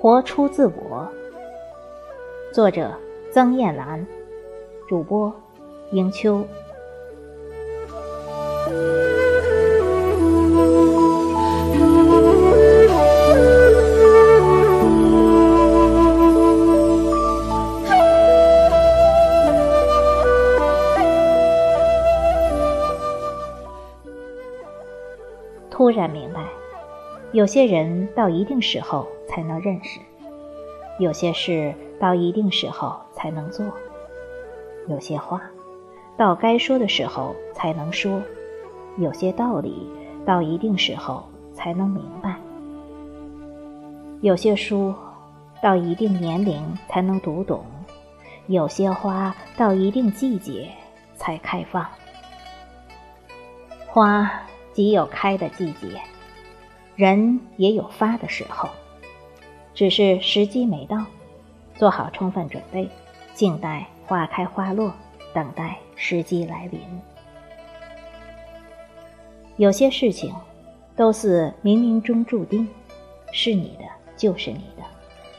活出自我。作者：曾艳兰，主播：迎秋。突然明白，有些人到一定时候才能认识，有些事到一定时候才能做，有些话到该说的时候才能说，有些道理到一定时候才能明白，有些书到一定年龄才能读懂，有些花到一定季节才开放，花。即有开的季节，人也有发的时候，只是时机没到，做好充分准备，静待花开花落，等待时机来临。有些事情都似冥冥中注定，是你的就是你的，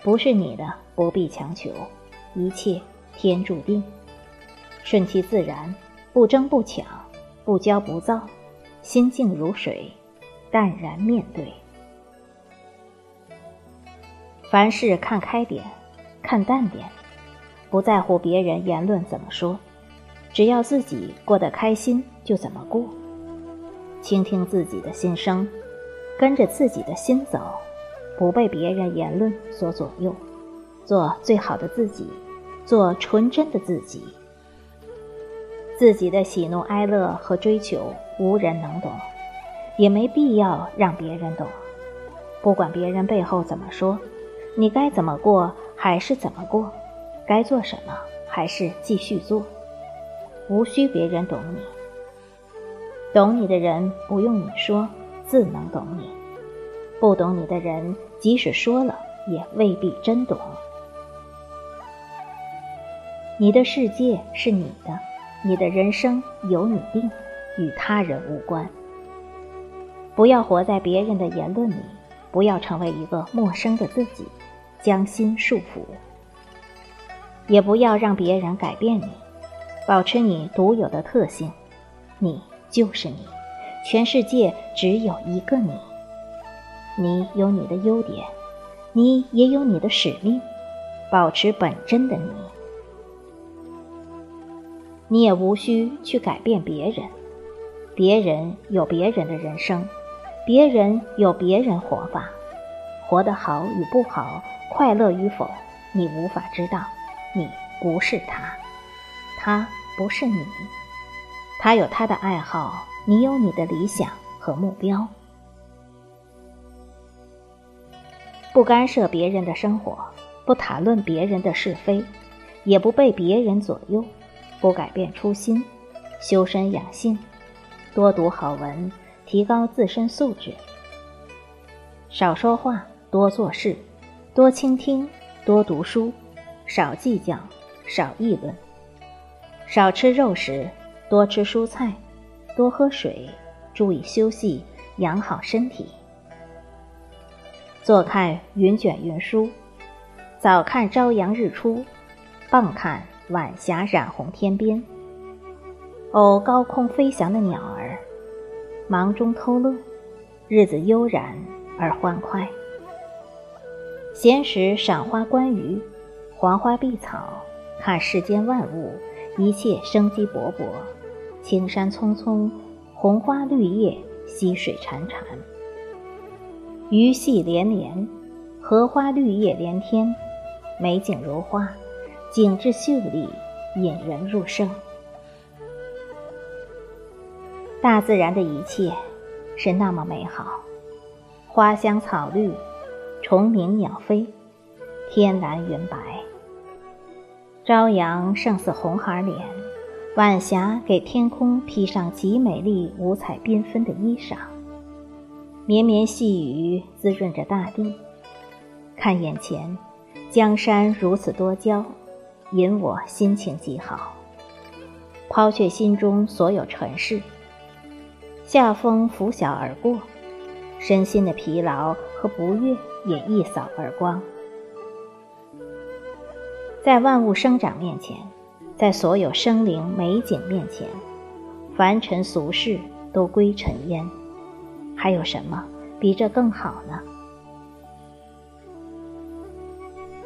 不是你的不必强求，一切天注定，顺其自然，不争不抢，不骄不躁。心静如水，淡然面对。凡事看开点，看淡点，不在乎别人言论怎么说，只要自己过得开心就怎么过。倾听自己的心声，跟着自己的心走，不被别人言论所左右，做最好的自己，做纯真的自己。自己的喜怒哀乐和追求，无人能懂，也没必要让别人懂。不管别人背后怎么说，你该怎么过还是怎么过，该做什么还是继续做，无需别人懂你。懂你的人不用你说，自能懂你；不懂你的人，即使说了，也未必真懂。你的世界是你的。你的人生由你定，与他人无关。不要活在别人的言论里，不要成为一个陌生的自己，将心束缚。也不要让别人改变你，保持你独有的特性。你就是你，全世界只有一个你。你有你的优点，你也有你的使命，保持本真的你。你也无需去改变别人，别人有别人的人生，别人有别人活法，活得好与不好，快乐与否，你无法知道。你不是他，他不是你，他有他的爱好，你有你的理想和目标。不干涉别人的生活，不谈论别人的是非，也不被别人左右。不改变初心，修身养性，多读好文，提高自身素质。少说话，多做事，多倾听，多读书，少计较，少议论。少吃肉食，多吃蔬菜，多喝水，注意休息，养好身体。坐看云卷云舒，早看朝阳日出，傍看。晚霞染红天边，偶高空飞翔的鸟儿，忙中偷乐，日子悠然而欢快。闲时赏花观鱼，黄花碧草，看世间万物，一切生机勃勃。青山葱葱，红花绿叶，溪水潺潺，鱼戏连连，荷花绿叶连天，美景如画。景致秀丽，引人入胜。大自然的一切是那么美好，花香草绿，虫鸣鸟飞，天蓝云白。朝阳胜似红孩脸，晚霞给天空披上极美丽、五彩缤纷的衣裳。绵绵细雨滋润着大地，看眼前。江山如此多娇，引我心情极好。抛却心中所有尘世，夏风拂晓而过，身心的疲劳和不悦也一扫而光。在万物生长面前，在所有生灵美景面前，凡尘俗世都归尘烟，还有什么比这更好呢？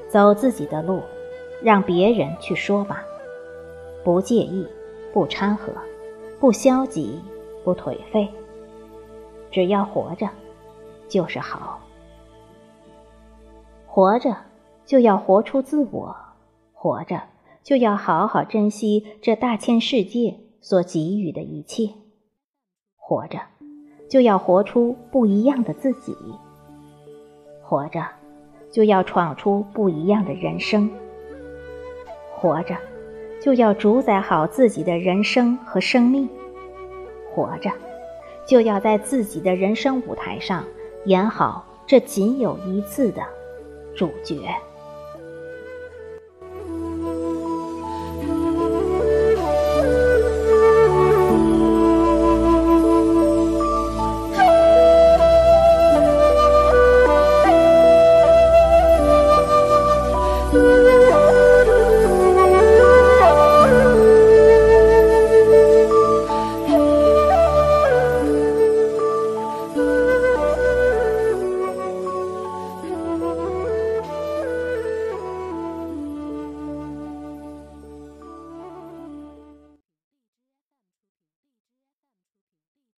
走自己的路，让别人去说吧，不介意，不掺和，不消极，不颓废。只要活着，就是好。活着，就要活出自我。活着就要好好珍惜这大千世界所给予的一切，活着就要活出不一样的自己，活着就要闯出不一样的人生，活着就要主宰好自己的人生和生命，活着就要在自己的人生舞台上演好这仅有一次的主角。